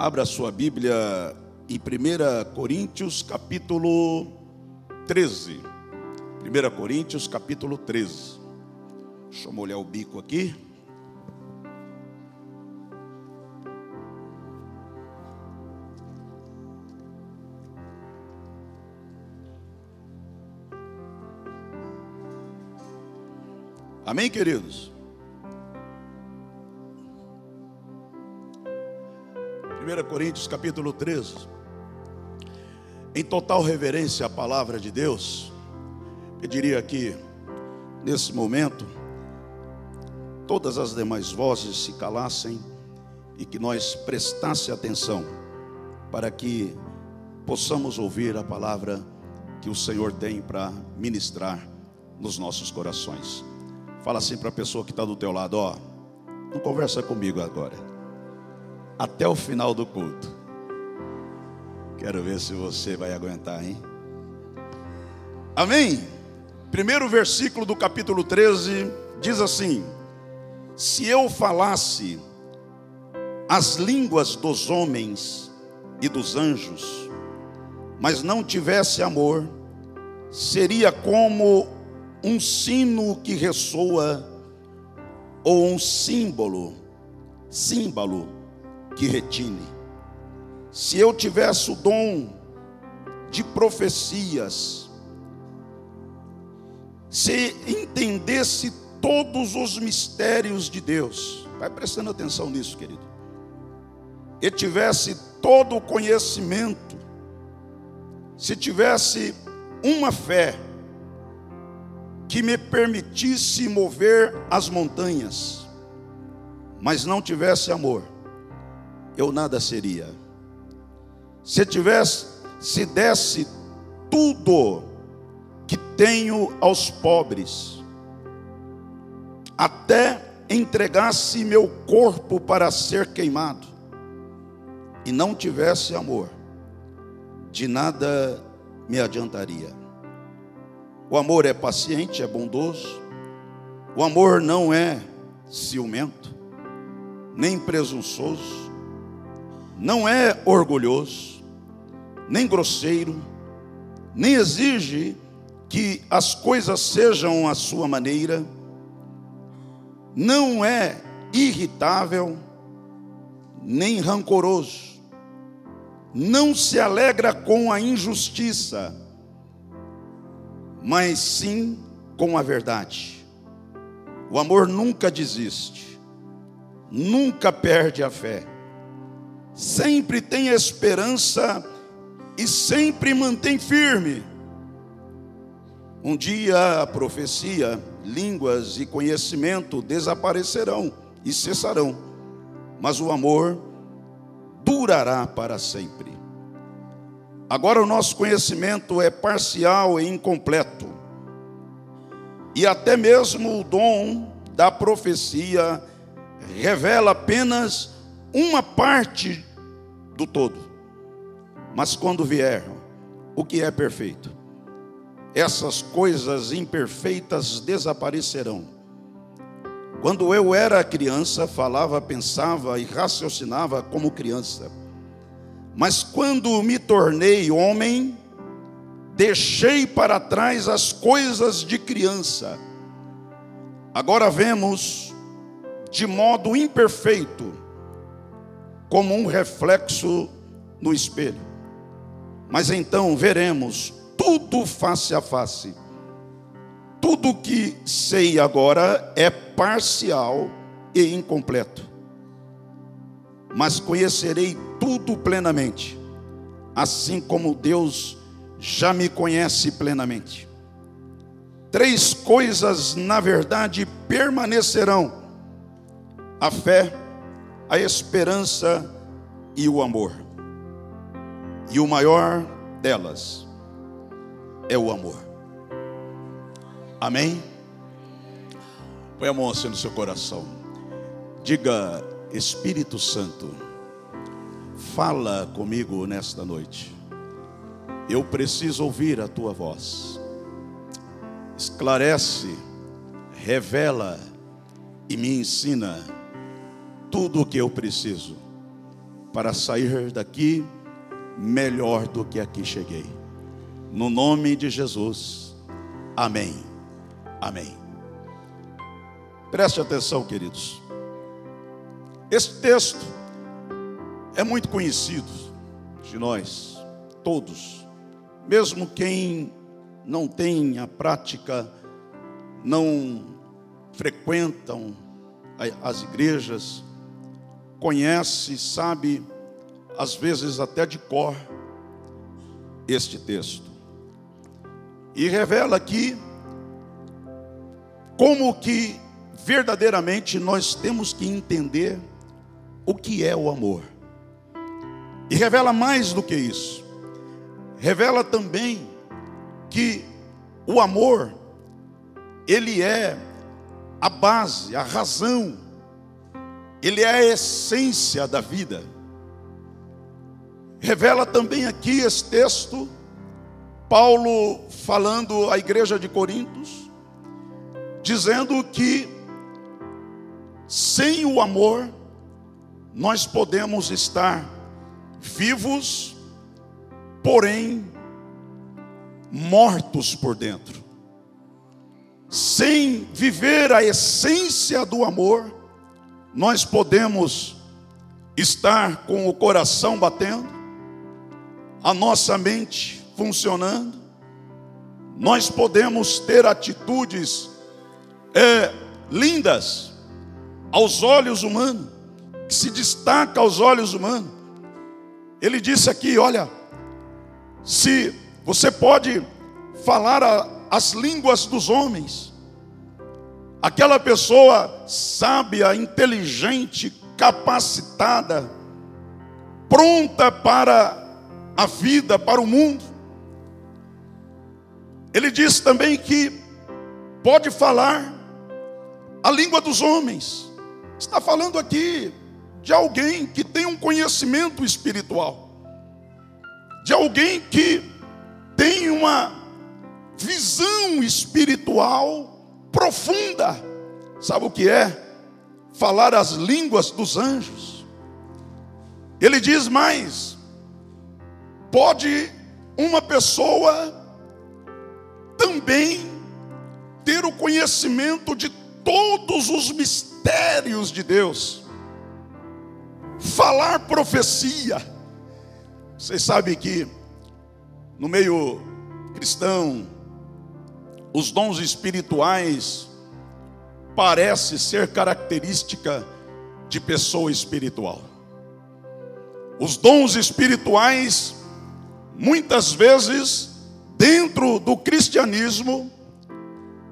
Abra sua Bíblia em 1 Coríntios, capítulo 13. 1 Coríntios, capítulo 13. Deixa eu molhar o bico aqui. Amém, queridos? 1 Coríntios capítulo 13. Em total reverência à palavra de Deus, pediria aqui, nesse momento, todas as demais vozes se calassem e que nós prestasse atenção para que possamos ouvir a palavra que o Senhor tem para ministrar nos nossos corações. Fala assim para a pessoa que está do teu lado, ó, não conversa comigo agora até o final do culto. Quero ver se você vai aguentar, hein? Amém? Primeiro versículo do capítulo 13 diz assim: Se eu falasse as línguas dos homens e dos anjos, mas não tivesse amor, seria como um sino que ressoa ou um símbolo, símbolo que retine. Se eu tivesse o dom de profecias, se entendesse todos os mistérios de Deus, vai prestando atenção nisso, querido, e tivesse todo o conhecimento, se tivesse uma fé que me permitisse mover as montanhas, mas não tivesse amor, eu nada seria. Se tivesse, se desse tudo que tenho aos pobres, até entregasse meu corpo para ser queimado, e não tivesse amor, de nada me adiantaria. O amor é paciente, é bondoso, o amor não é ciumento, nem presunçoso, não é orgulhoso, nem grosseiro, nem exige que as coisas sejam à sua maneira, não é irritável, nem rancoroso, não se alegra com a injustiça, mas sim com a verdade. O amor nunca desiste, nunca perde a fé sempre tem esperança e sempre mantém firme. Um dia a profecia, línguas e conhecimento desaparecerão e cessarão, mas o amor durará para sempre. Agora o nosso conhecimento é parcial e incompleto, e até mesmo o dom da profecia revela apenas uma parte do todo. Mas quando vier o que é perfeito, essas coisas imperfeitas desaparecerão. Quando eu era criança, falava, pensava e raciocinava como criança. Mas quando me tornei homem, deixei para trás as coisas de criança. Agora vemos de modo imperfeito como um reflexo no espelho. Mas então veremos tudo face a face. Tudo que sei agora é parcial e incompleto. Mas conhecerei tudo plenamente, assim como Deus já me conhece plenamente. Três coisas, na verdade, permanecerão: a fé, a esperança e o amor. E o maior delas é o amor. Amém? Põe a mão assim no seu coração. Diga, Espírito Santo, fala comigo nesta noite. Eu preciso ouvir a tua voz. Esclarece, revela e me ensina tudo o que eu preciso para sair daqui melhor do que aqui cheguei. No nome de Jesus. Amém. Amém. Preste atenção, queridos. Esse texto é muito conhecido de nós, todos, mesmo quem não tem a prática, não frequentam as igrejas, conhece, sabe, às vezes até de cor, este texto. E revela aqui como que verdadeiramente nós temos que entender o que é o amor. E revela mais do que isso. Revela também que o amor ele é a base, a razão, ele é a essência da vida. Revela também aqui esse texto, Paulo falando à igreja de Corintos, dizendo que sem o amor nós podemos estar vivos, porém mortos por dentro. Sem viver a essência do amor, nós podemos estar com o coração batendo, a nossa mente funcionando, nós podemos ter atitudes é, lindas aos olhos humanos, que se destaca aos olhos humanos. Ele disse aqui: olha, se você pode falar a, as línguas dos homens, aquela pessoa sábia, inteligente, capacitada, pronta para a vida, para o mundo. Ele diz também que pode falar a língua dos homens. Está falando aqui de alguém que tem um conhecimento espiritual, de alguém que tem uma visão espiritual profunda. Sabe o que é? Falar as línguas dos anjos. Ele diz mais: pode uma pessoa também ter o conhecimento de todos os mistérios de Deus falar profecia. Vocês sabem que no meio cristão, os dons espirituais parece ser característica de pessoa espiritual. Os dons espirituais, muitas vezes, dentro do cristianismo,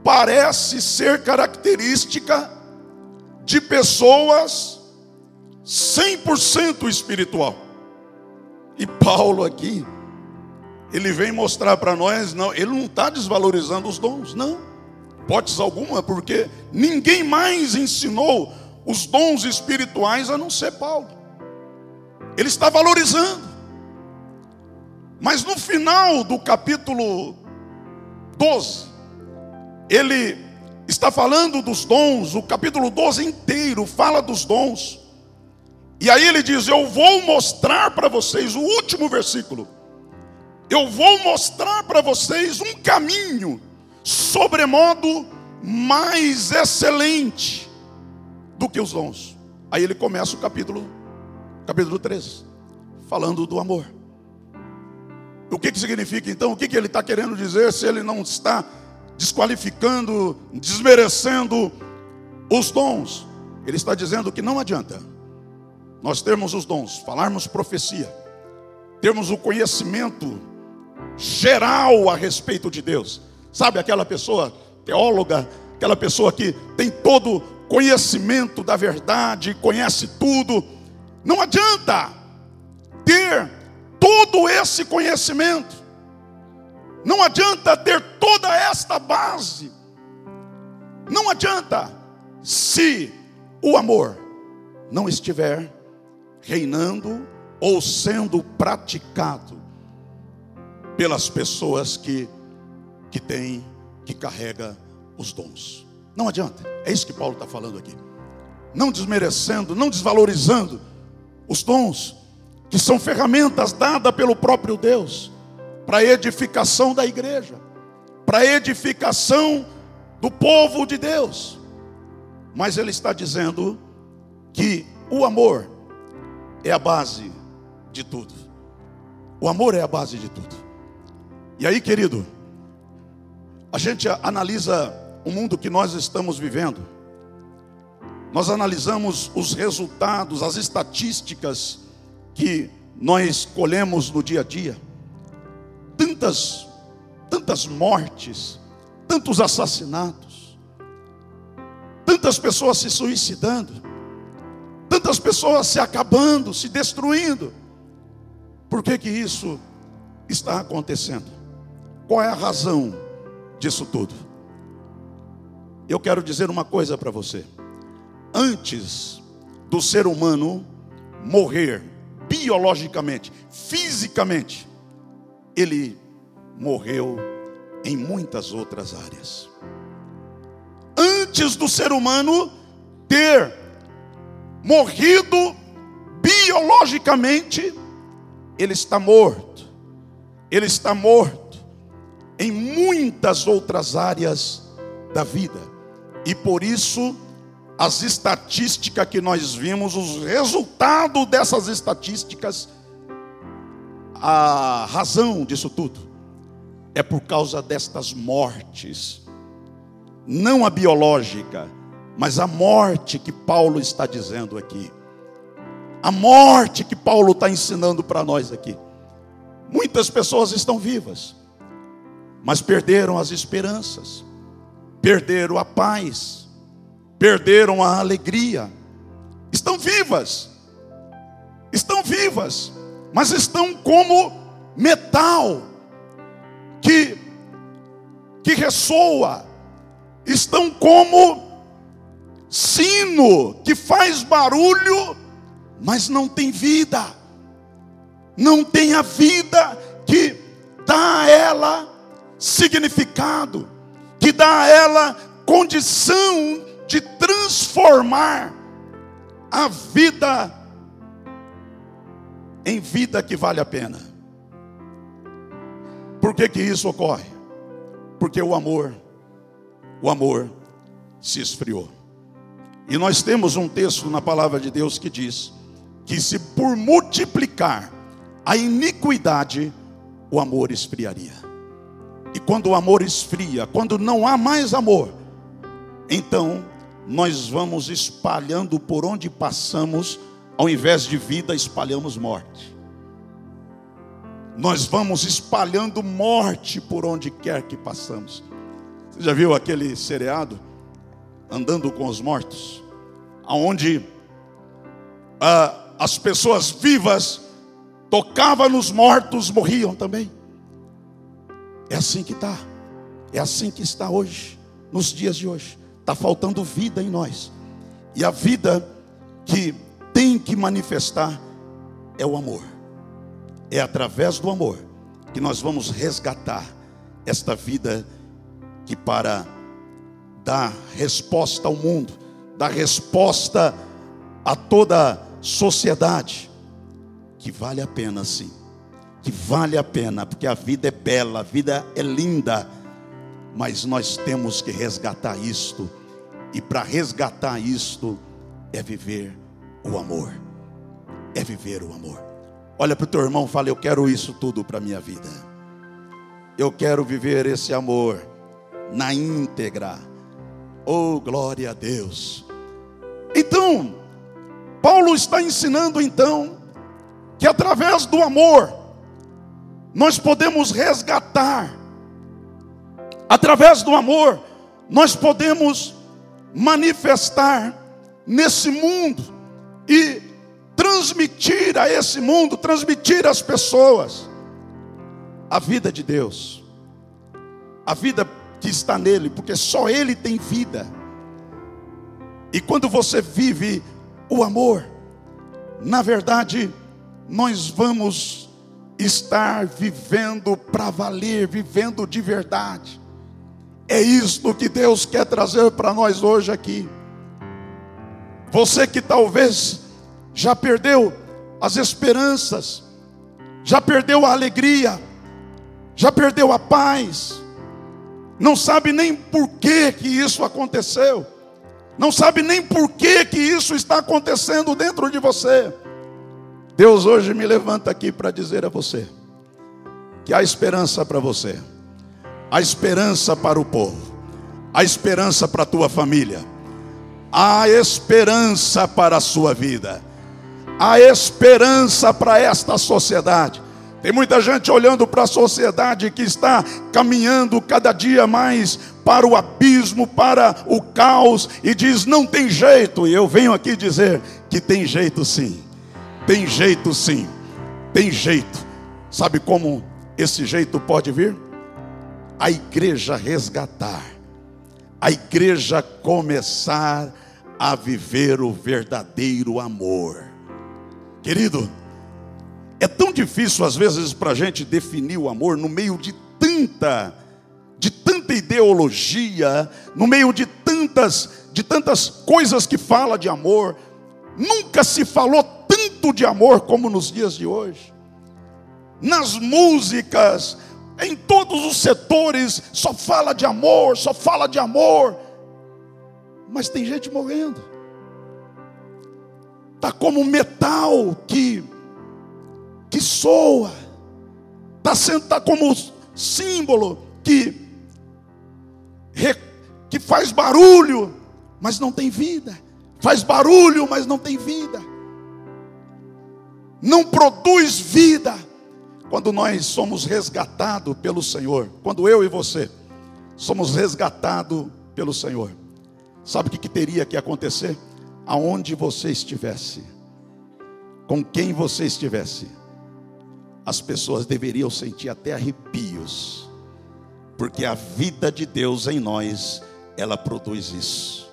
parece ser característica de pessoas 100% espiritual. E Paulo aqui, ele vem mostrar para nós, não, ele não está desvalorizando os dons, não. Hipótese alguma, porque ninguém mais ensinou os dons espirituais a não ser Paulo. Ele está valorizando. Mas no final do capítulo 12, ele está falando dos dons, o capítulo 12 inteiro fala dos dons. E aí ele diz: Eu vou mostrar para vocês, o último versículo. Eu vou mostrar para vocês um caminho sobremodo mais excelente do que os dons. Aí ele começa o capítulo, capítulo 13, falando do amor. O que, que significa então? O que, que ele está querendo dizer se ele não está desqualificando, desmerecendo os dons? Ele está dizendo que não adianta nós termos os dons, falarmos profecia, termos o conhecimento geral a respeito de Deus. Sabe aquela pessoa teóloga, aquela pessoa que tem todo conhecimento da verdade, conhece tudo. Não adianta ter todo esse conhecimento. Não adianta ter toda esta base. Não adianta se o amor não estiver reinando ou sendo praticado pelas pessoas que que tem, que carrega os dons. Não adianta. É isso que Paulo está falando aqui. Não desmerecendo, não desvalorizando os dons, que são ferramentas dadas pelo próprio Deus para edificação da igreja, para edificação do povo de Deus. Mas ele está dizendo que o amor é a base de tudo. O amor é a base de tudo. E aí, querido, a gente analisa o mundo que nós estamos vivendo. Nós analisamos os resultados, as estatísticas que nós colhemos no dia a dia. Tantas, tantas mortes, tantos assassinatos, tantas pessoas se suicidando, tantas pessoas se acabando, se destruindo. Por que que isso está acontecendo? Qual é a razão disso tudo? Eu quero dizer uma coisa para você. Antes do ser humano morrer biologicamente, fisicamente, ele morreu em muitas outras áreas. Antes do ser humano ter morrido biologicamente, ele está morto. Ele está morto em muitas outras áreas da vida. E por isso, as estatísticas que nós vimos, os resultados dessas estatísticas, a razão disso tudo é por causa destas mortes, não a biológica, mas a morte que Paulo está dizendo aqui. A morte que Paulo está ensinando para nós aqui. Muitas pessoas estão vivas, mas perderam as esperanças, perderam a paz, perderam a alegria. Estão vivas, estão vivas, mas estão como metal que, que ressoa, estão como sino que faz barulho mas não tem vida, não tem a vida que dá a ela significado, que dá a ela condição de transformar a vida em vida que vale a pena. Por que que isso ocorre? Porque o amor, o amor se esfriou. E nós temos um texto na palavra de Deus que diz: que se por multiplicar a iniquidade, o amor esfriaria. E quando o amor esfria, quando não há mais amor, então nós vamos espalhando por onde passamos, ao invés de vida, espalhamos morte. Nós vamos espalhando morte por onde quer que passamos. Você já viu aquele seriado andando com os mortos, aonde ah, as pessoas vivas tocavam nos mortos, morriam também. É assim que está. É assim que está hoje, nos dias de hoje. Está faltando vida em nós. E a vida que tem que manifestar é o amor. É através do amor que nós vamos resgatar esta vida que para dar resposta ao mundo, dar resposta a toda sociedade que vale a pena sim, que vale a pena, porque a vida é bela, a vida é linda, mas nós temos que resgatar isto, e para resgatar isto é viver o amor, é viver o amor. Olha para o teu irmão e fala: Eu quero isso tudo para a minha vida, eu quero viver esse amor na íntegra, oh glória a Deus. Então, Paulo está ensinando então que através do amor nós podemos resgatar, através do amor nós podemos manifestar nesse mundo e transmitir a esse mundo, transmitir às pessoas a vida de Deus, a vida que está nele, porque só ele tem vida. E quando você vive o amor. Na verdade, nós vamos estar vivendo para valer, vivendo de verdade. É isto que Deus quer trazer para nós hoje aqui. Você que talvez já perdeu as esperanças, já perdeu a alegria, já perdeu a paz, não sabe nem por que, que isso aconteceu, não sabe nem por que, que isso está acontecendo dentro de você. Deus hoje me levanta aqui para dizer a você que há esperança para você, há esperança para o povo, há esperança para a tua família, há esperança para a sua vida, há esperança para esta sociedade. Tem muita gente olhando para a sociedade que está caminhando cada dia mais para o abismo, para o caos, e diz: não tem jeito. E eu venho aqui dizer que tem jeito sim, tem jeito sim, tem jeito. Sabe como esse jeito pode vir? A igreja resgatar, a igreja começar a viver o verdadeiro amor. Querido, é tão difícil às vezes para a gente definir o amor no meio de tanta, de tanta ideologia, no meio de tantas, de tantas coisas que fala de amor. Nunca se falou tanto de amor como nos dias de hoje. Nas músicas, em todos os setores, só fala de amor, só fala de amor. Mas tem gente morrendo. Tá como metal que que soa, está sentado como símbolo que, que faz barulho, mas não tem vida. Faz barulho, mas não tem vida. Não produz vida. Quando nós somos resgatados pelo Senhor, quando eu e você somos resgatados pelo Senhor, sabe o que, que teria que acontecer? Aonde você estivesse, com quem você estivesse, as pessoas deveriam sentir até arrepios, porque a vida de Deus em nós, ela produz isso.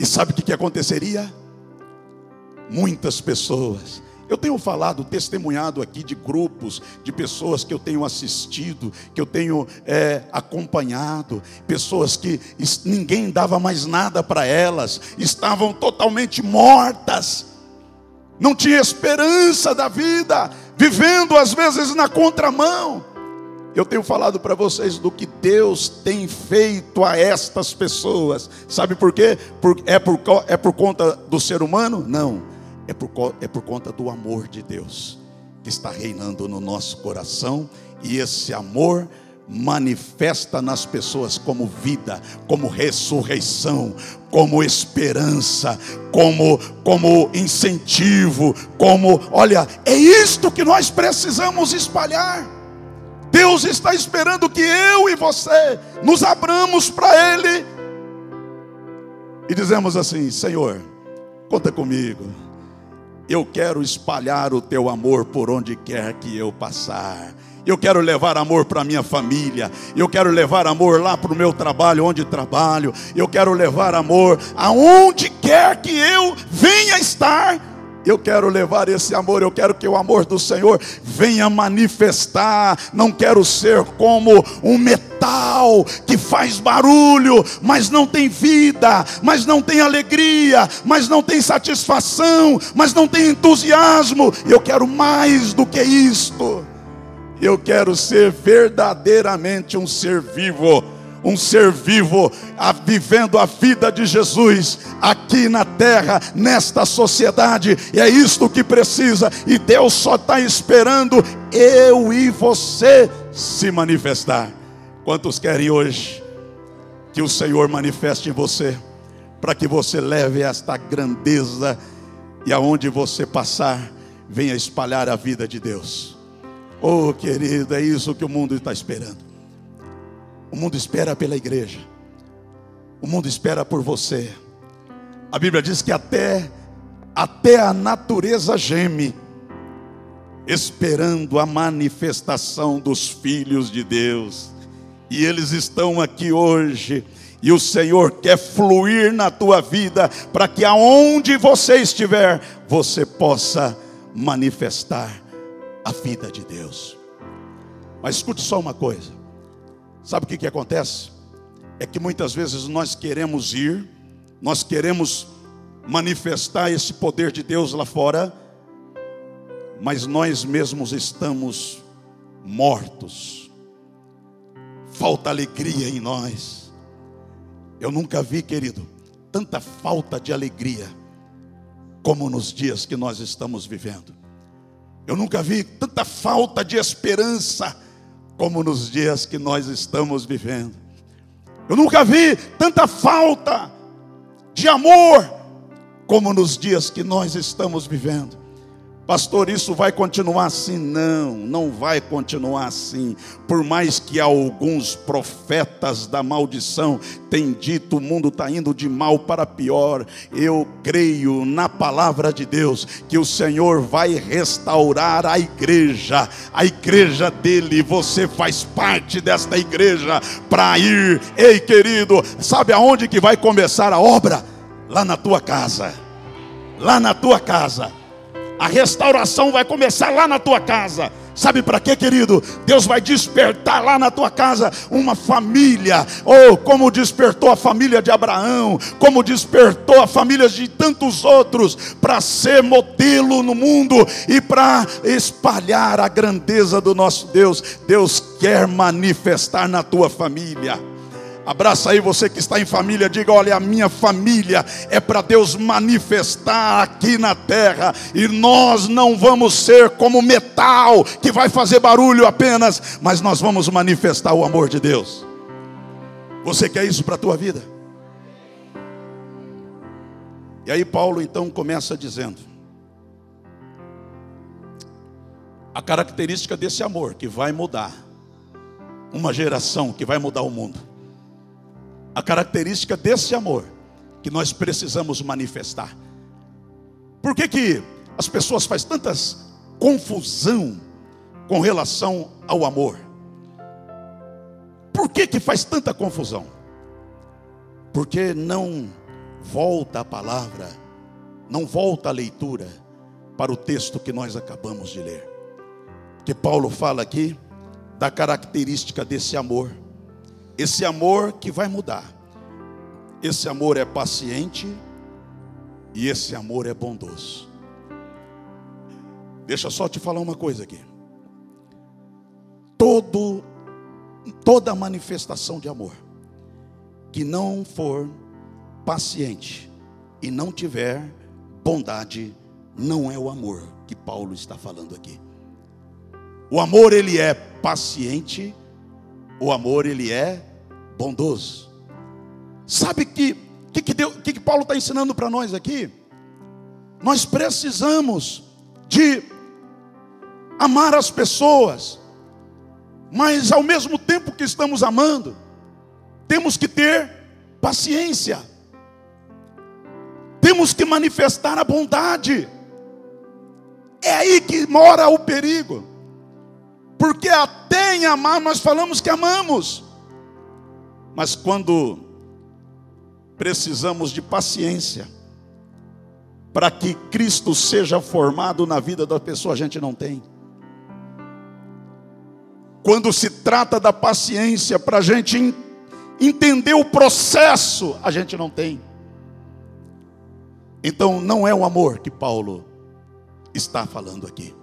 E sabe o que, que aconteceria? Muitas pessoas, eu tenho falado, testemunhado aqui de grupos, de pessoas que eu tenho assistido, que eu tenho é, acompanhado, pessoas que ninguém dava mais nada para elas, estavam totalmente mortas não tinha esperança da vida, vivendo às vezes na contramão. Eu tenho falado para vocês do que Deus tem feito a estas pessoas. Sabe por quê? Por, é, por, é por conta do ser humano? Não. É por, é por conta do amor de Deus que está reinando no nosso coração. E esse amor manifesta nas pessoas como vida, como ressurreição, como esperança, como como incentivo, como, olha, é isto que nós precisamos espalhar. Deus está esperando que eu e você nos abramos para ele e dizemos assim: Senhor, conta comigo. Eu quero espalhar o teu amor por onde quer que eu passar. Eu quero levar amor para minha família. Eu quero levar amor lá para o meu trabalho, onde trabalho. Eu quero levar amor aonde quer que eu venha estar. Eu quero levar esse amor, eu quero que o amor do Senhor venha manifestar. Não quero ser como um metal que faz barulho, mas não tem vida, mas não tem alegria, mas não tem satisfação, mas não tem entusiasmo. Eu quero mais do que isto. Eu quero ser verdadeiramente um ser vivo, um ser vivo, a, vivendo a vida de Jesus aqui na terra, nesta sociedade. E é isto que precisa. E Deus só está esperando eu e você se manifestar. Quantos querem hoje que o Senhor manifeste em você, para que você leve esta grandeza e aonde você passar, venha espalhar a vida de Deus. Oh, querido, é isso que o mundo está esperando. O mundo espera pela igreja. O mundo espera por você. A Bíblia diz que até até a natureza geme esperando a manifestação dos filhos de Deus. E eles estão aqui hoje. E o Senhor quer fluir na tua vida para que aonde você estiver, você possa manifestar a vida de Deus. Mas escute só uma coisa: sabe o que, que acontece? É que muitas vezes nós queremos ir, nós queremos manifestar esse poder de Deus lá fora, mas nós mesmos estamos mortos. Falta alegria em nós. Eu nunca vi, querido, tanta falta de alegria como nos dias que nós estamos vivendo. Eu nunca vi tanta falta de esperança como nos dias que nós estamos vivendo. Eu nunca vi tanta falta de amor como nos dias que nós estamos vivendo. Pastor, isso vai continuar assim? Não, não vai continuar assim. Por mais que alguns profetas da maldição tenham dito o mundo está indo de mal para pior, eu creio na palavra de Deus que o Senhor vai restaurar a igreja, a igreja dele. Você faz parte desta igreja para ir, ei querido, sabe aonde que vai começar a obra? Lá na tua casa, lá na tua casa. A restauração vai começar lá na tua casa. Sabe para quê, querido? Deus vai despertar lá na tua casa uma família, ou oh, como despertou a família de Abraão, como despertou a família de tantos outros, para ser modelo no mundo e para espalhar a grandeza do nosso Deus. Deus quer manifestar na tua família. Abraça aí você que está em família, diga: olha, a minha família é para Deus manifestar aqui na terra, e nós não vamos ser como metal que vai fazer barulho apenas, mas nós vamos manifestar o amor de Deus. Você quer isso para a tua vida? E aí Paulo então começa dizendo: a característica desse amor que vai mudar uma geração, que vai mudar o mundo a característica desse amor que nós precisamos manifestar. Por que, que as pessoas fazem tantas confusão com relação ao amor? Por que, que faz tanta confusão? Porque não volta a palavra, não volta a leitura para o texto que nós acabamos de ler. Que Paulo fala aqui da característica desse amor esse amor que vai mudar. Esse amor é paciente e esse amor é bondoso. Deixa só te falar uma coisa aqui. Todo toda manifestação de amor que não for paciente e não tiver bondade, não é o amor que Paulo está falando aqui. O amor ele é paciente o amor ele é bondoso. Sabe que que, que, Deus, que, que Paulo está ensinando para nós aqui? Nós precisamos de amar as pessoas, mas ao mesmo tempo que estamos amando, temos que ter paciência, temos que manifestar a bondade. É aí que mora o perigo. Porque até em amar nós falamos que amamos. Mas quando precisamos de paciência para que Cristo seja formado na vida da pessoa, a gente não tem. Quando se trata da paciência para a gente entender o processo, a gente não tem. Então não é o amor que Paulo está falando aqui.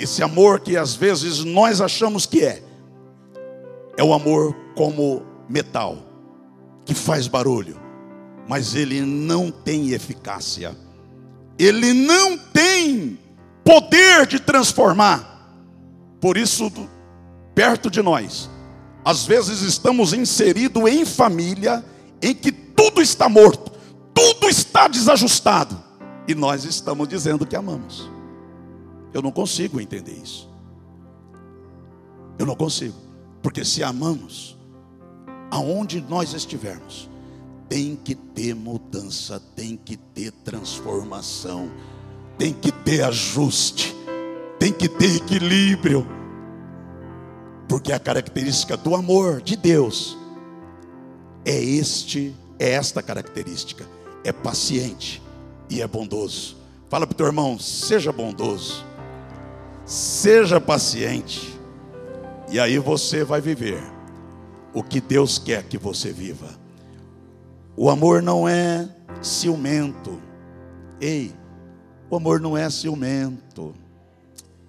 Esse amor que às vezes nós achamos que é, é o amor como metal, que faz barulho, mas ele não tem eficácia, ele não tem poder de transformar. Por isso, perto de nós, às vezes estamos inseridos em família em que tudo está morto, tudo está desajustado, e nós estamos dizendo que amamos. Eu não consigo entender isso. Eu não consigo. Porque se amamos, aonde nós estivermos, tem que ter mudança, tem que ter transformação, tem que ter ajuste, tem que ter equilíbrio. Porque a característica do amor de Deus é este, é esta característica, é paciente e é bondoso. Fala para o teu irmão, seja bondoso. Seja paciente, e aí você vai viver o que Deus quer que você viva. O amor não é ciumento. Ei, o amor não é ciumento.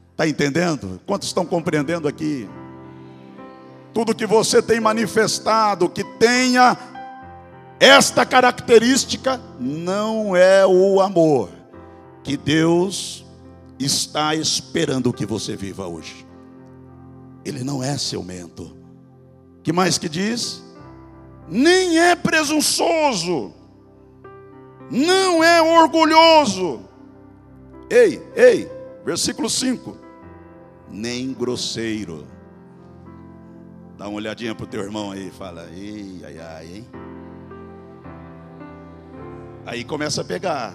Está entendendo? Quantos estão compreendendo aqui? Tudo que você tem manifestado que tenha esta característica não é o amor que Deus está esperando que você viva hoje. Ele não é ciumento. Que mais que diz? Nem é presunçoso. Não é orgulhoso. Ei, ei, versículo 5. Nem grosseiro. Dá uma olhadinha para o teu irmão aí fala: Ei, ai, ai, hein? Aí começa a pegar.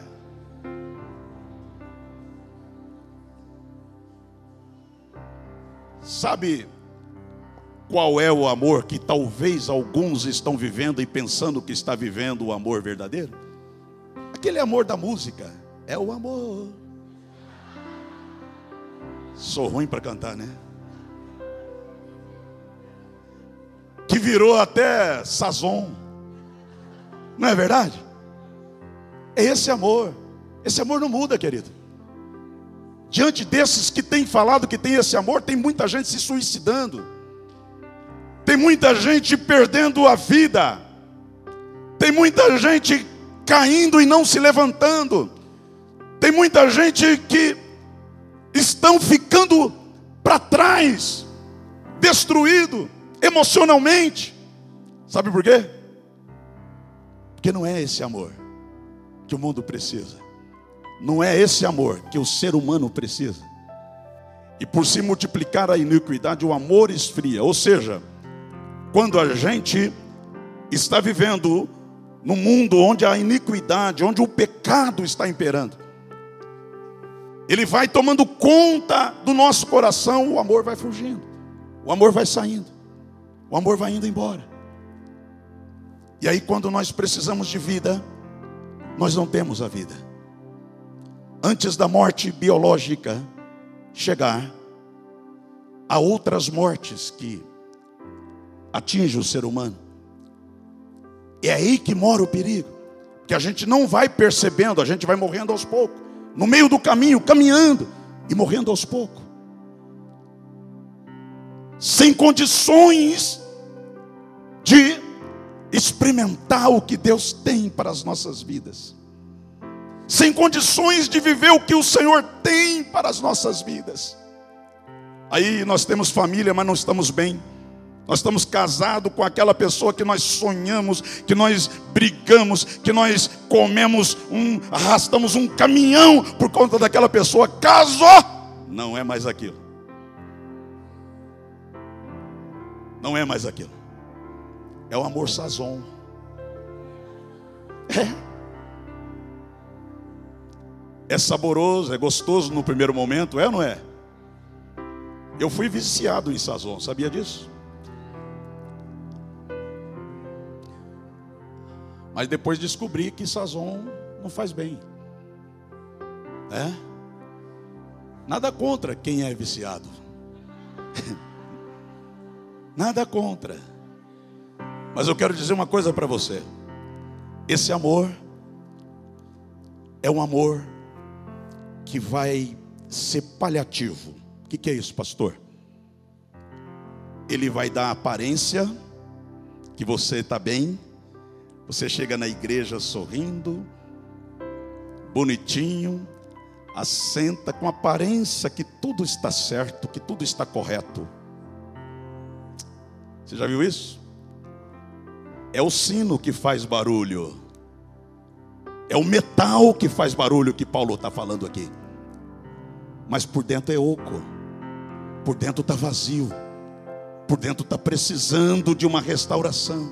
Sabe qual é o amor que talvez alguns estão vivendo e pensando que está vivendo o amor verdadeiro? Aquele amor da música. É o amor. Sou ruim para cantar, né? Que virou até sazon. Não é verdade? É esse amor. Esse amor não muda, querido. Diante desses que têm falado que tem esse amor, tem muita gente se suicidando. Tem muita gente perdendo a vida. Tem muita gente caindo e não se levantando. Tem muita gente que estão ficando para trás, destruído emocionalmente. Sabe por quê? Porque não é esse amor que o mundo precisa. Não é esse amor que o ser humano precisa. E por se multiplicar a iniquidade, o amor esfria. Ou seja, quando a gente está vivendo num mundo onde a iniquidade, onde o pecado está imperando, ele vai tomando conta do nosso coração, o amor vai fugindo, o amor vai saindo, o amor vai indo embora. E aí, quando nós precisamos de vida, nós não temos a vida. Antes da morte biológica chegar, há outras mortes que atingem o ser humano. É aí que mora o perigo, que a gente não vai percebendo, a gente vai morrendo aos poucos, no meio do caminho, caminhando e morrendo aos poucos, sem condições de experimentar o que Deus tem para as nossas vidas, sem condições de viver o que o Senhor tem para as nossas vidas. Aí nós temos família, mas não estamos bem. Nós estamos casados com aquela pessoa que nós sonhamos, que nós brigamos, que nós comemos um, arrastamos um caminhão por conta daquela pessoa. Casou, não é mais aquilo. Não é mais aquilo. É o amor sazon. É. É saboroso, é gostoso no primeiro momento, é ou não é? Eu fui viciado em sazon, sabia disso? Mas depois descobri que sazon não faz bem. É? Nada contra quem é viciado. Nada contra. Mas eu quero dizer uma coisa para você. Esse amor é um amor que vai ser paliativo. O que, que é isso, pastor? Ele vai dar aparência que você está bem, você chega na igreja sorrindo, bonitinho, assenta com aparência que tudo está certo, que tudo está correto. Você já viu isso? É o sino que faz barulho. É o metal que faz barulho que Paulo está falando aqui. Mas por dentro é oco. Por dentro está vazio. Por dentro está precisando de uma restauração.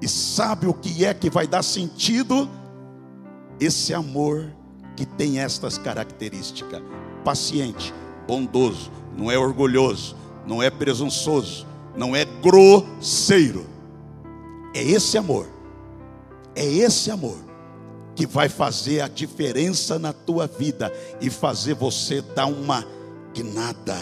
E sabe o que é que vai dar sentido? Esse amor que tem estas características: paciente, bondoso, não é orgulhoso, não é presunçoso, não é grosseiro. É esse amor, é esse amor que vai fazer a diferença na tua vida e fazer você dar uma guinada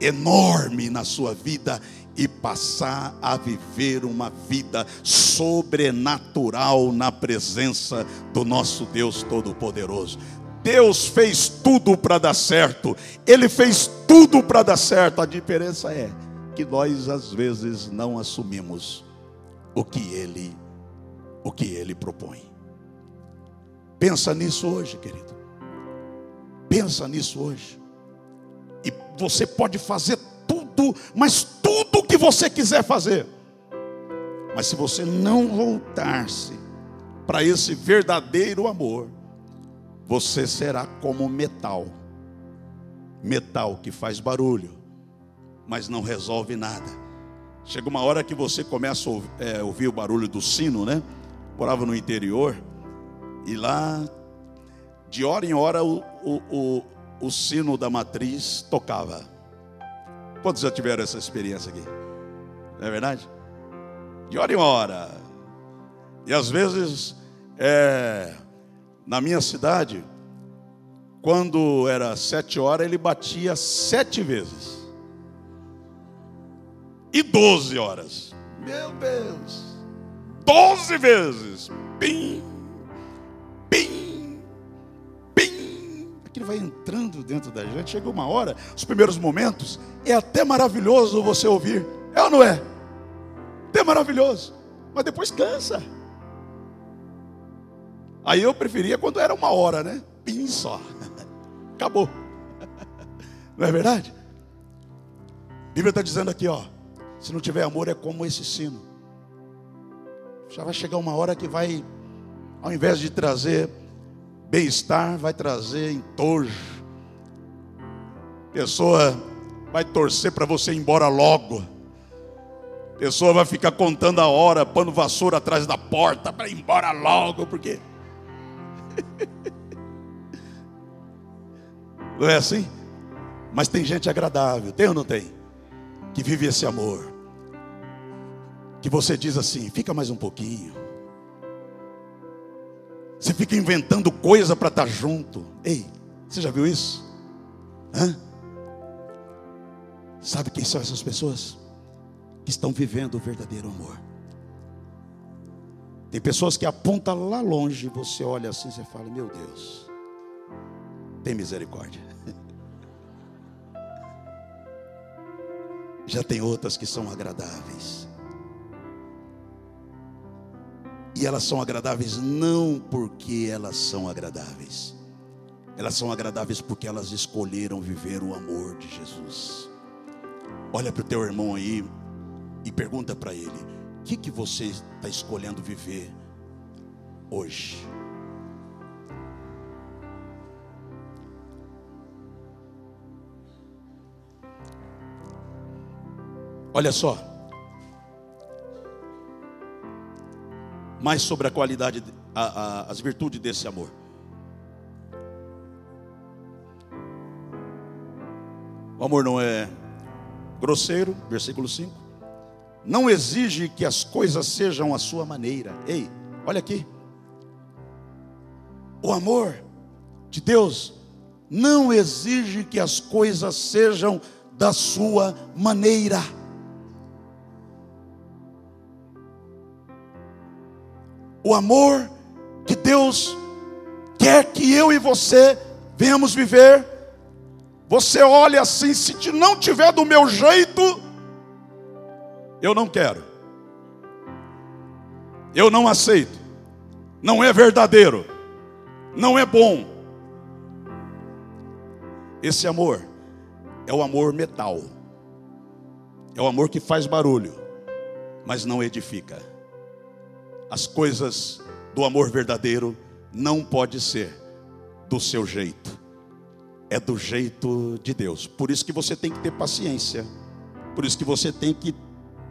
enorme na sua vida e passar a viver uma vida sobrenatural na presença do nosso Deus Todo-Poderoso. Deus fez tudo para dar certo, Ele fez tudo para dar certo, a diferença é que nós às vezes não assumimos o que Ele, o que Ele propõe. Pensa nisso hoje, querido. Pensa nisso hoje. E você pode fazer tudo, mas tudo o que você quiser fazer. Mas se você não voltar-se para esse verdadeiro amor, você será como metal. Metal que faz barulho, mas não resolve nada. Chega uma hora que você começa a ouvir, é, ouvir o barulho do sino, né? Morava no interior, e lá, de hora em hora, o, o, o, o sino da matriz tocava. Quantos já tiveram essa experiência aqui? Não é verdade? De hora em hora. E às vezes, é, na minha cidade, quando era sete horas, ele batia sete vezes. E doze horas. Meu Deus! Doze vezes. Pim, Aquilo vai entrando dentro da gente. Chega uma hora, os primeiros momentos, é até maravilhoso você ouvir. É ou não é? Até maravilhoso. Mas depois cansa. Aí eu preferia quando era uma hora, né? Pim só. Acabou. Não é verdade? A Bíblia está dizendo aqui, ó. Se não tiver amor, é como esse sino. Já vai chegar uma hora que vai, ao invés de trazer bem-estar, vai trazer entojo. Pessoa vai torcer para você ir embora logo. Pessoa vai ficar contando a hora, pano vassoura atrás da porta para ir embora logo, porque. não é assim? Mas tem gente agradável, tem ou não tem? Que vive esse amor. Que você diz assim: fica mais um pouquinho. Você fica inventando coisa para estar tá junto. Ei, você já viu isso? Hã? Sabe quem são essas pessoas? Que estão vivendo o verdadeiro amor. Tem pessoas que apontam lá longe, você olha assim, você fala: Meu Deus, tem misericórdia. Já tem outras que são agradáveis. E elas são agradáveis não porque elas são agradáveis. Elas são agradáveis porque elas escolheram viver o amor de Jesus. Olha para o teu irmão aí e pergunta para ele: o que, que você está escolhendo viver hoje? Olha só. Mais sobre a qualidade, a, a, as virtudes desse amor. O amor não é grosseiro, versículo 5. Não exige que as coisas sejam a sua maneira. Ei, olha aqui. O amor de Deus não exige que as coisas sejam da sua maneira. O amor que Deus quer que eu e você venhamos viver você olha assim, se não tiver do meu jeito, eu não quero. Eu não aceito. Não é verdadeiro. Não é bom. Esse amor é o amor metal. É o amor que faz barulho, mas não edifica. As coisas do amor verdadeiro não pode ser do seu jeito é do jeito de Deus. Por isso que você tem que ter paciência. Por isso que você tem que,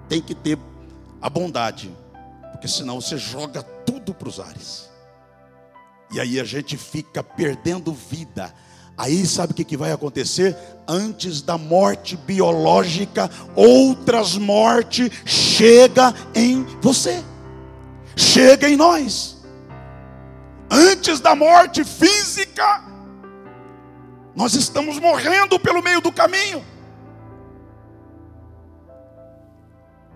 tem que ter a bondade. Porque senão você joga tudo para os ares. E aí a gente fica perdendo vida. Aí sabe o que, que vai acontecer? Antes da morte biológica, outras mortes chega em você. Chega em nós. Antes da morte física, nós estamos morrendo pelo meio do caminho.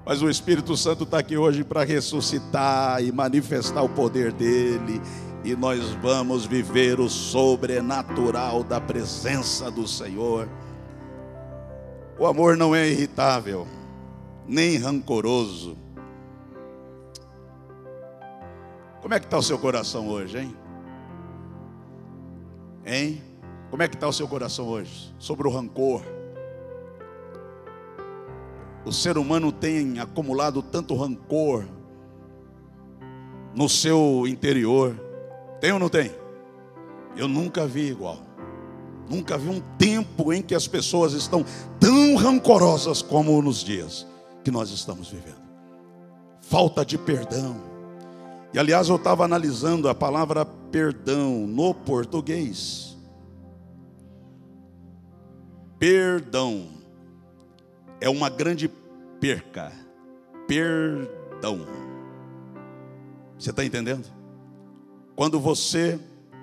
Mas o Espírito Santo está aqui hoje para ressuscitar e manifestar o poder dele. E nós vamos viver o sobrenatural da presença do Senhor. O amor não é irritável, nem rancoroso. Como é que está o seu coração hoje, hein? Hein? Como é que está o seu coração hoje? Sobre o rancor. O ser humano tem acumulado tanto rancor no seu interior. Tem ou não tem? Eu nunca vi igual. Nunca vi um tempo em que as pessoas estão tão rancorosas como nos dias que nós estamos vivendo. Falta de perdão. E aliás, eu estava analisando a palavra perdão no português. Perdão é uma grande perca. Perdão. Você está entendendo? Quando você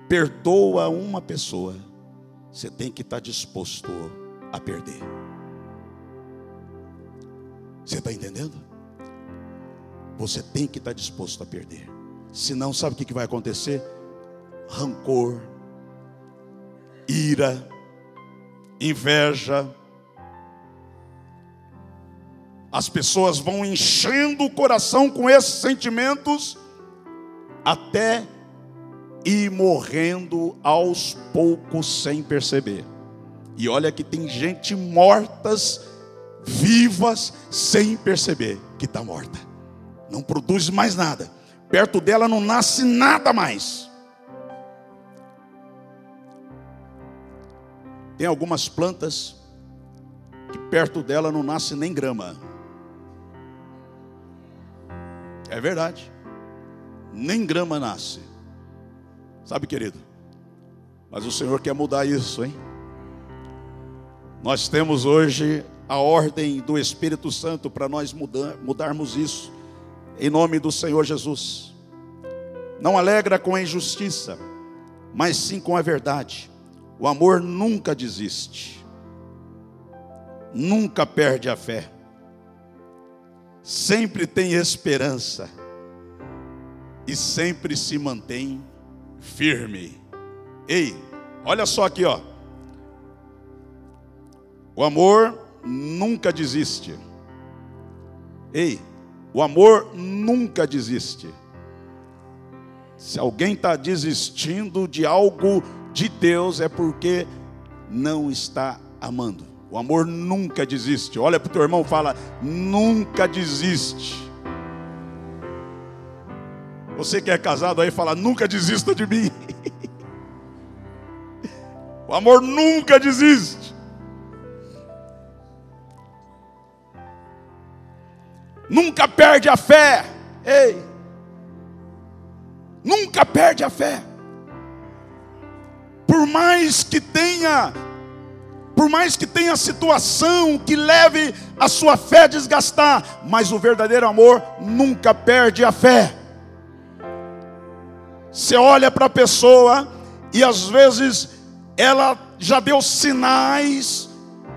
perdoa uma pessoa, você tem que estar disposto a perder. Você está entendendo? Você tem que estar disposto a perder. Senão, sabe o que vai acontecer? Rancor, ira, inveja. As pessoas vão enchendo o coração com esses sentimentos até ir morrendo aos poucos sem perceber. E olha que tem gente mortas, vivas, sem perceber que está morta. Não produz mais nada. Perto dela não nasce nada mais. Tem algumas plantas que perto dela não nasce nem grama. É verdade. Nem grama nasce. Sabe, querido? Mas o Senhor quer mudar isso, hein? Nós temos hoje a ordem do Espírito Santo para nós mudar, mudarmos isso, em nome do Senhor Jesus. Não alegra com a injustiça, mas sim com a verdade. O amor nunca desiste, nunca perde a fé, sempre tem esperança e sempre se mantém firme. Ei, olha só aqui, ó. O amor nunca desiste. Ei, o amor nunca desiste. Se alguém está desistindo de algo de Deus, é porque não está amando. O amor nunca desiste. Olha para o teu irmão e fala: nunca desiste. Você que é casado aí fala, nunca desista de mim. o amor nunca desiste. Nunca perde a fé. Ei. Nunca perde a fé. Por mais que tenha por mais que tenha situação que leve a sua fé a desgastar, mas o verdadeiro amor nunca perde a fé. Você olha para a pessoa e às vezes ela já deu sinais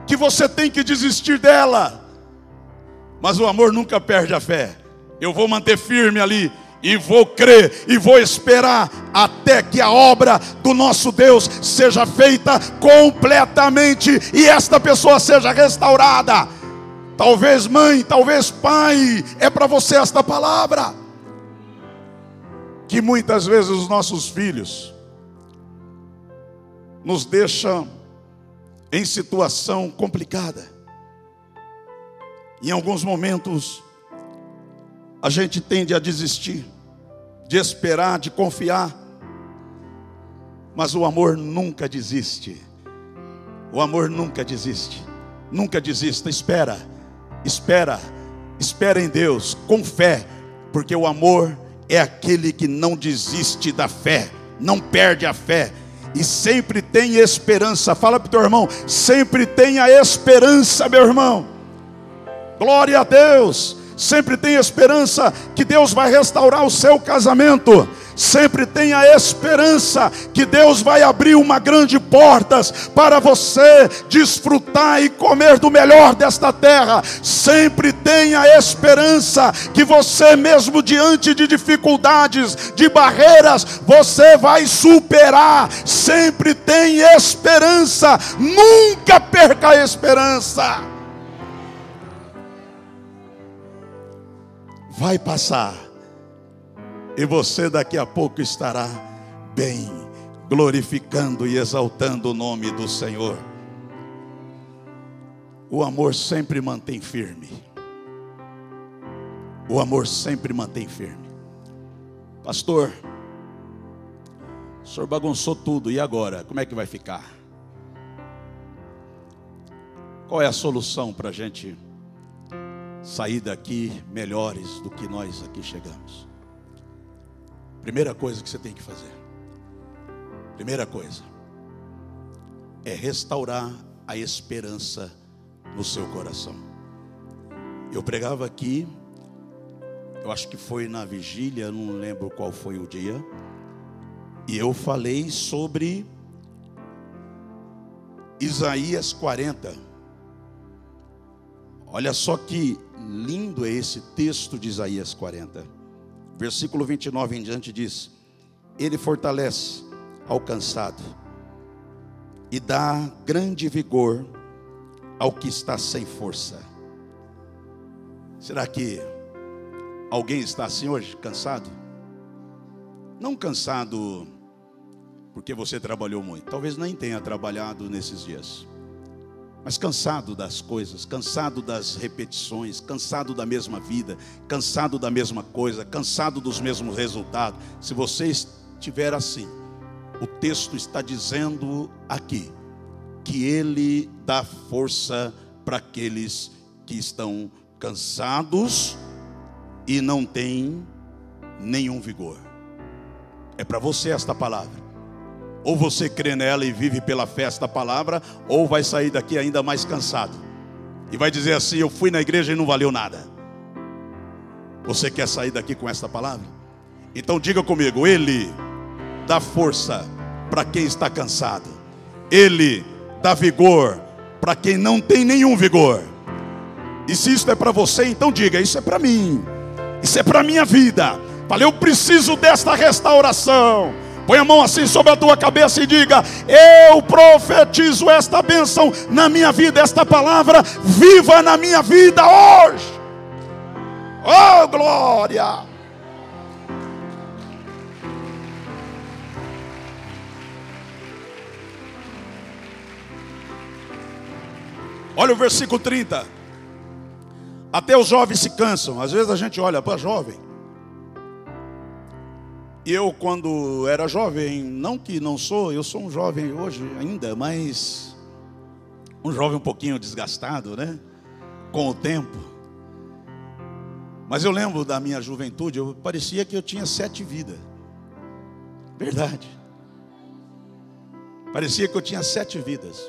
que você tem que desistir dela. Mas o amor nunca perde a fé. Eu vou manter firme ali e vou crer e vou esperar até que a obra do nosso Deus seja feita completamente e esta pessoa seja restaurada. Talvez mãe, talvez pai, é para você esta palavra que muitas vezes os nossos filhos nos deixam em situação complicada. Em alguns momentos, a gente tende a desistir, de esperar, de confiar, mas o amor nunca desiste. O amor nunca desiste. Nunca desista. Espera, espera, espera em Deus, com fé, porque o amor é aquele que não desiste da fé, não perde a fé e sempre tem esperança. Fala para o teu irmão, sempre tenha esperança, meu irmão. Glória a Deus. Sempre tem esperança que Deus vai restaurar o seu casamento. Sempre tenha esperança que Deus vai abrir uma grande portas para você desfrutar e comer do melhor desta terra. Sempre tenha esperança que você mesmo diante de dificuldades, de barreiras, você vai superar. Sempre tem esperança. Nunca perca a esperança. Vai passar e você daqui a pouco estará bem, glorificando e exaltando o nome do Senhor. O amor sempre mantém firme. O amor sempre mantém firme. Pastor, o senhor bagunçou tudo, e agora? Como é que vai ficar? Qual é a solução para a gente sair daqui melhores do que nós aqui chegamos? Primeira coisa que você tem que fazer. Primeira coisa é restaurar a esperança no seu coração. Eu pregava aqui, eu acho que foi na vigília, não lembro qual foi o dia, e eu falei sobre Isaías 40. Olha só que lindo é esse texto de Isaías 40. Versículo 29 em diante diz: Ele fortalece ao cansado e dá grande vigor ao que está sem força. Será que alguém está assim hoje, cansado? Não cansado porque você trabalhou muito, talvez nem tenha trabalhado nesses dias mas cansado das coisas, cansado das repetições, cansado da mesma vida, cansado da mesma coisa, cansado dos mesmos resultados. Se você estiver assim, o texto está dizendo aqui que ele dá força para aqueles que estão cansados e não têm nenhum vigor. É para você esta palavra. Ou você crê nela e vive pela fé esta palavra, ou vai sair daqui ainda mais cansado. E vai dizer assim: Eu fui na igreja e não valeu nada. Você quer sair daqui com esta palavra? Então diga comigo: Ele dá força para quem está cansado, Ele dá vigor para quem não tem nenhum vigor. E se isso é para você, então diga: Isso é para mim, isso é para minha vida. Falei, eu preciso desta restauração. Põe a mão assim sobre a tua cabeça e diga: Eu profetizo esta bênção na minha vida, esta palavra viva na minha vida hoje. Oh, glória! Olha o versículo 30. Até os jovens se cansam. Às vezes a gente olha para jovem. Eu, quando era jovem, não que não sou, eu sou um jovem hoje ainda, mas um jovem um pouquinho desgastado, né? Com o tempo. Mas eu lembro da minha juventude, eu parecia que eu tinha sete vidas. Verdade. Parecia que eu tinha sete vidas.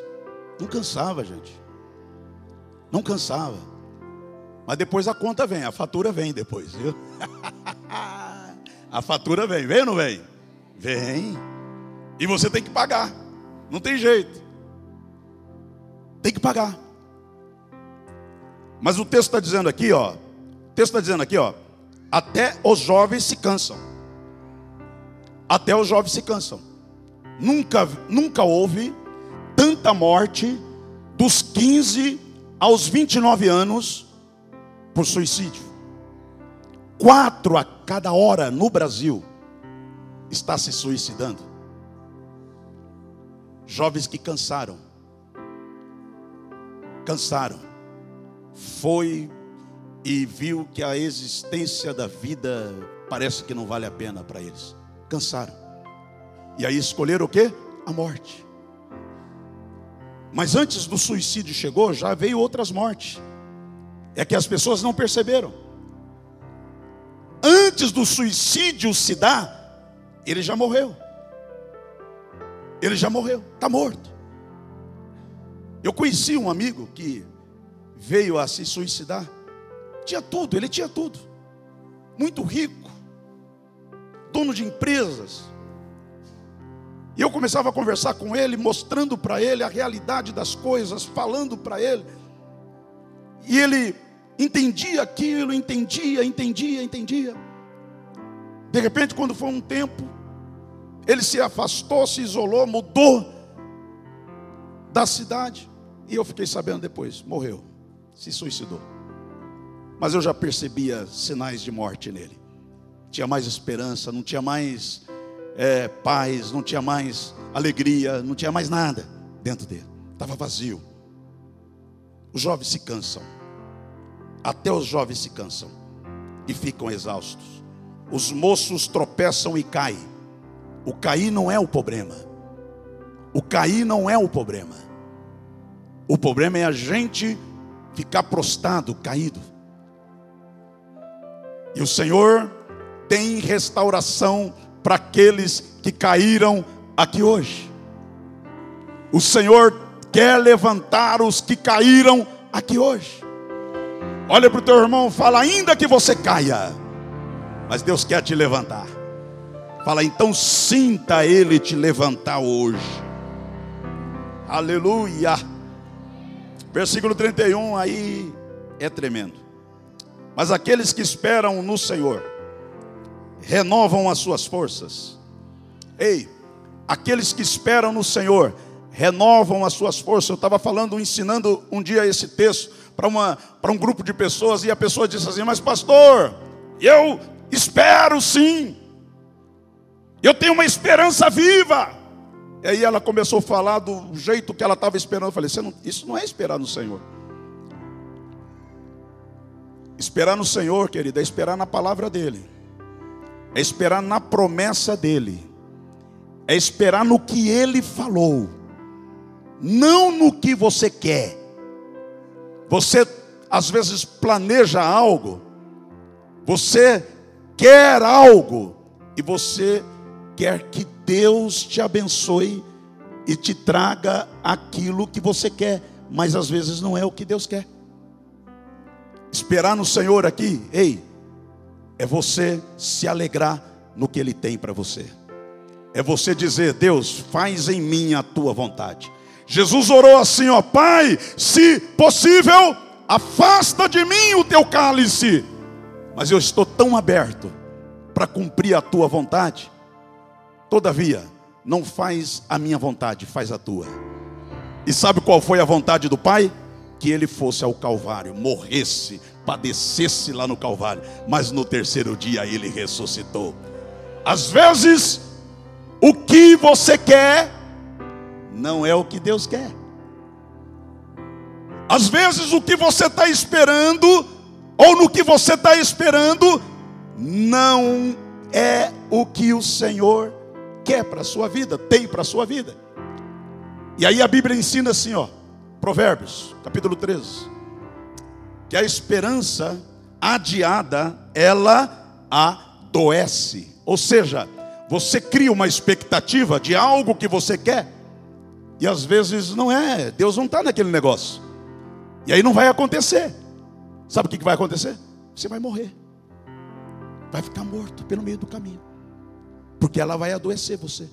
Não cansava, gente. Não cansava. Mas depois a conta vem, a fatura vem depois, viu? A fatura vem, vem ou não vem? Vem. E você tem que pagar. Não tem jeito. Tem que pagar. Mas o texto está dizendo aqui, ó. O texto está dizendo aqui, ó. Até os jovens se cansam. Até os jovens se cansam. Nunca, nunca houve tanta morte dos 15 aos 29 anos por suicídio. Quatro a cada hora no Brasil está se suicidando. Jovens que cansaram. Cansaram. Foi e viu que a existência da vida parece que não vale a pena para eles. Cansaram. E aí escolheram o que? A morte. Mas antes do suicídio chegou, já veio outras mortes. É que as pessoas não perceberam antes do suicídio se dar, ele já morreu. Ele já morreu, está morto. Eu conheci um amigo que veio a se suicidar. Tinha tudo, ele tinha tudo. Muito rico. dono de empresas. E eu começava a conversar com ele, mostrando para ele a realidade das coisas, falando para ele. E ele entendia aquilo, entendia, entendia, entendia. De repente, quando foi um tempo, ele se afastou, se isolou, mudou da cidade. E eu fiquei sabendo depois, morreu, se suicidou. Mas eu já percebia sinais de morte nele. Tinha mais esperança, não tinha mais é, paz, não tinha mais alegria, não tinha mais nada dentro dele. Estava vazio. Os jovens se cansam. Até os jovens se cansam e ficam exaustos. Os moços tropeçam e caem. O cair não é o problema. O cair não é o problema. O problema é a gente ficar prostrado, caído. E o Senhor tem restauração para aqueles que caíram aqui hoje. O Senhor quer levantar os que caíram aqui hoje. Olha para o teu irmão, fala ainda que você caia, mas Deus quer te levantar. Fala então, sinta Ele te levantar hoje. Aleluia. Versículo 31 aí é tremendo. Mas aqueles que esperam no Senhor renovam as suas forças. Ei, aqueles que esperam no Senhor renovam as suas forças. Eu estava falando, ensinando um dia esse texto para um grupo de pessoas e a pessoa disse assim: Mas, pastor, eu espero sim, eu tenho uma esperança viva. E aí ela começou a falar do jeito que ela estava esperando. Eu falei: não, Isso não é esperar no Senhor. Esperar no Senhor, querida, é esperar na palavra dEle é esperar na promessa dele, é esperar no que ele falou, não no que você quer. Você às vezes planeja algo, você quer algo, e você quer que Deus te abençoe e te traga aquilo que você quer, mas às vezes não é o que Deus quer. Esperar no Senhor aqui, ei, é você se alegrar no que Ele tem para você. É você dizer, Deus, faz em mim a tua vontade. Jesus orou assim, ó, Pai, se possível, afasta de mim o teu cálice, mas eu estou tão aberto para cumprir a tua vontade. Todavia, não faz a minha vontade, faz a tua. E sabe qual foi a vontade do Pai? Que ele fosse ao Calvário, morresse padecesse lá no Calvário, mas no terceiro dia ele ressuscitou. Às vezes, o que você quer não é o que Deus quer. Às vezes, o que você está esperando, ou no que você está esperando, não é o que o Senhor quer para a sua vida, tem para a sua vida. E aí a Bíblia ensina assim, ó, Provérbios, capítulo 13 que a esperança adiada, ela adoece. Ou seja, você cria uma expectativa de algo que você quer, e às vezes não é, Deus não está naquele negócio, e aí não vai acontecer. Sabe o que vai acontecer? Você vai morrer, vai ficar morto pelo meio do caminho, porque ela vai adoecer você.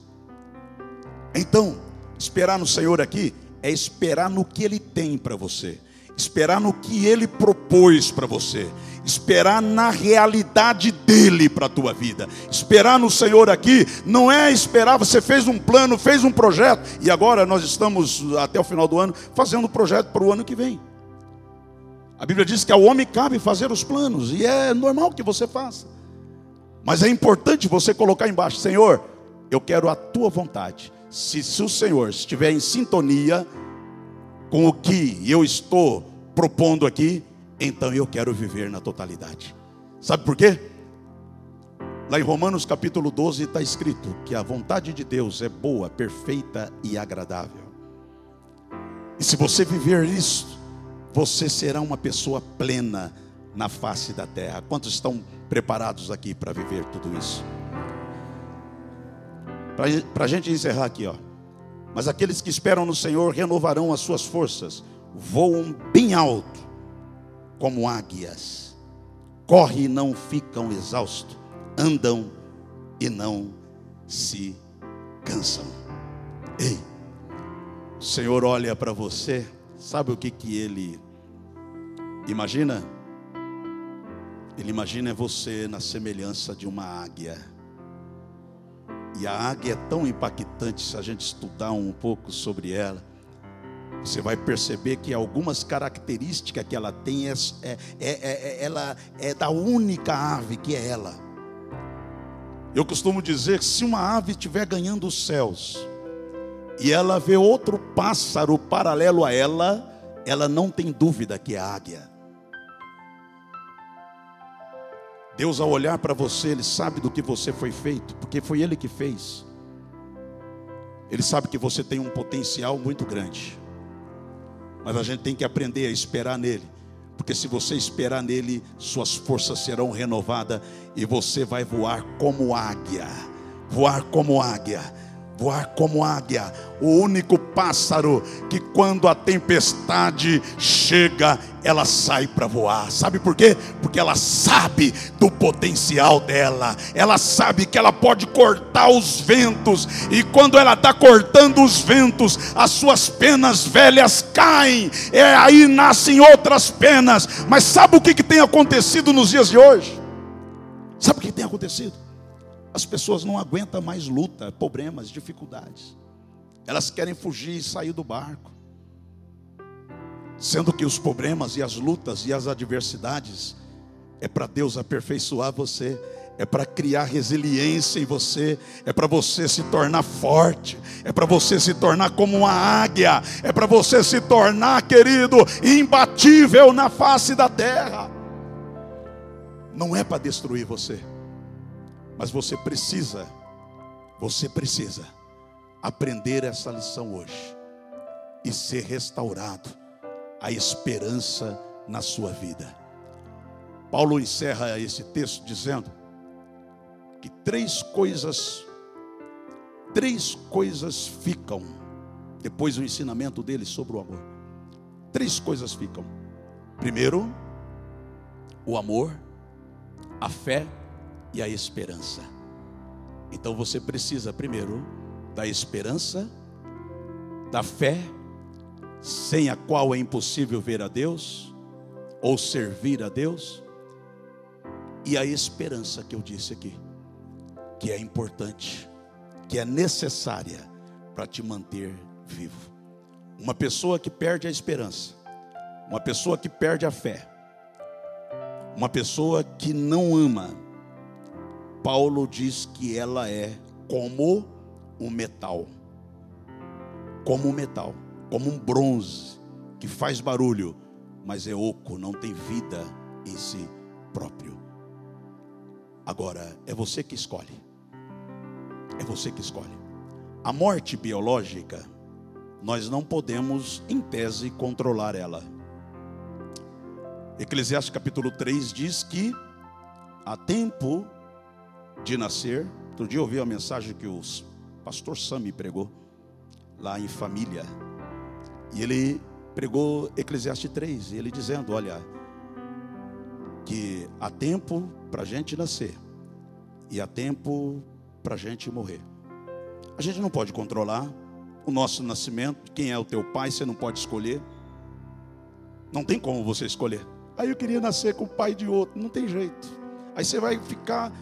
Então, esperar no Senhor aqui é esperar no que Ele tem para você esperar no que Ele propôs para você, esperar na realidade dele para a tua vida. Esperar no Senhor aqui não é esperar, você fez um plano, fez um projeto, e agora nós estamos até o final do ano fazendo o projeto para o ano que vem. A Bíblia diz que ao homem cabe fazer os planos, e é normal que você faça. Mas é importante você colocar embaixo, Senhor, eu quero a tua vontade. Se, se o Senhor estiver em sintonia com o que eu estou propondo aqui, então eu quero viver na totalidade. Sabe por quê? Lá em Romanos capítulo 12 está escrito que a vontade de Deus é boa, perfeita e agradável. E se você viver isso, você será uma pessoa plena na face da terra. Quantos estão preparados aqui para viver tudo isso? Para a gente encerrar aqui, ó. Mas aqueles que esperam no Senhor renovarão as suas forças, voam bem alto, como águias, correm e não ficam exaustos, andam e não se cansam. Ei, o Senhor olha para você, sabe o que que ele imagina? Ele imagina você na semelhança de uma águia. E a águia é tão impactante se a gente estudar um pouco sobre ela. Você vai perceber que algumas características que ela tem é, é, é, é, ela é da única ave que é ela. Eu costumo dizer que se uma ave estiver ganhando os céus e ela vê outro pássaro paralelo a ela, ela não tem dúvida que é águia. Deus, ao olhar para você, Ele sabe do que você foi feito, porque foi Ele que fez. Ele sabe que você tem um potencial muito grande, mas a gente tem que aprender a esperar nele, porque se você esperar nele, suas forças serão renovadas e você vai voar como águia. Voar como águia voar como águia, o único pássaro que quando a tempestade chega, ela sai para voar. Sabe por quê? Porque ela sabe do potencial dela. Ela sabe que ela pode cortar os ventos e quando ela está cortando os ventos, as suas penas velhas caem. É aí nascem outras penas. Mas sabe o que, que tem acontecido nos dias de hoje? Sabe o que tem acontecido? As pessoas não aguentam mais luta, problemas, dificuldades. Elas querem fugir e sair do barco. Sendo que os problemas e as lutas e as adversidades é para Deus aperfeiçoar você, é para criar resiliência em você, é para você se tornar forte, é para você se tornar como uma águia, é para você se tornar, querido, imbatível na face da terra. Não é para destruir você. Mas você precisa, você precisa aprender essa lição hoje e ser restaurado a esperança na sua vida. Paulo encerra esse texto dizendo que três coisas, três coisas ficam depois do ensinamento dele sobre o amor. Três coisas ficam. Primeiro, o amor, a fé e a esperança. Então você precisa primeiro da esperança, da fé, sem a qual é impossível ver a Deus ou servir a Deus, e a esperança que eu disse aqui, que é importante, que é necessária para te manter vivo. Uma pessoa que perde a esperança, uma pessoa que perde a fé, uma pessoa que não ama, Paulo diz que ela é como um metal. Como um metal, como um bronze que faz barulho, mas é oco, não tem vida em si próprio. Agora, é você que escolhe. É você que escolhe. A morte biológica, nós não podemos, em tese, controlar ela. Eclesiastes capítulo 3 diz que há tempo de nascer. Outro dia eu ouvi a mensagem que o pastor Sami pregou lá em família. E ele pregou Eclesiastes 3, ele dizendo: Olha, que há tempo para a gente nascer e há tempo para a gente morrer. A gente não pode controlar o nosso nascimento, quem é o teu pai, você não pode escolher. Não tem como você escolher. Aí eu queria nascer com o pai de outro, não tem jeito. Aí você vai ficar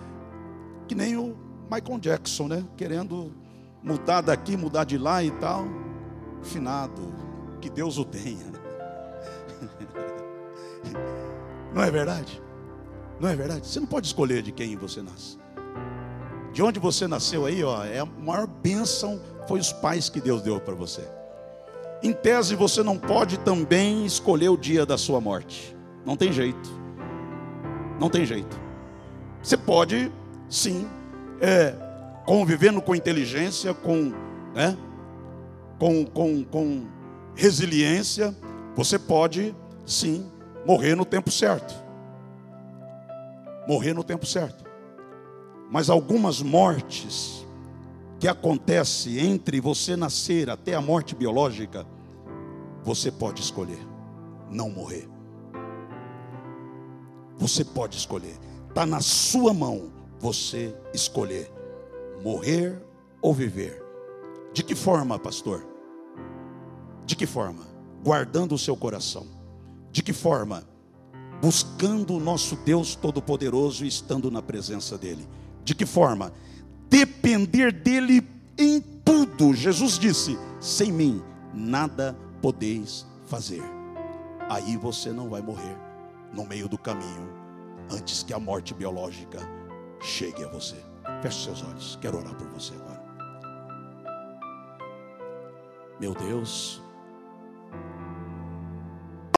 que nem o Michael Jackson, né? Querendo mudar daqui, mudar de lá e tal. Finado, que Deus o tenha. Não é verdade? Não é verdade? Você não pode escolher de quem você nasce. De onde você nasceu aí, ó, é a maior bênção foi os pais que Deus deu para você. Em tese, você não pode também escolher o dia da sua morte. Não tem jeito. Não tem jeito. Você pode sim, é, convivendo com inteligência, com, né, com, com, com resiliência, você pode sim morrer no tempo certo. Morrer no tempo certo. Mas algumas mortes que acontecem entre você nascer até a morte biológica, você pode escolher não morrer. Você pode escolher. Está na sua mão você escolher morrer ou viver. De que forma, pastor? De que forma? Guardando o seu coração. De que forma? Buscando o nosso Deus Todo-Poderoso e estando na presença dEle. De que forma? Depender dEle em tudo. Jesus disse: sem mim nada podeis fazer. Aí você não vai morrer no meio do caminho, antes que a morte biológica chegue a você. Feche seus olhos, quero orar por você agora. Meu Deus,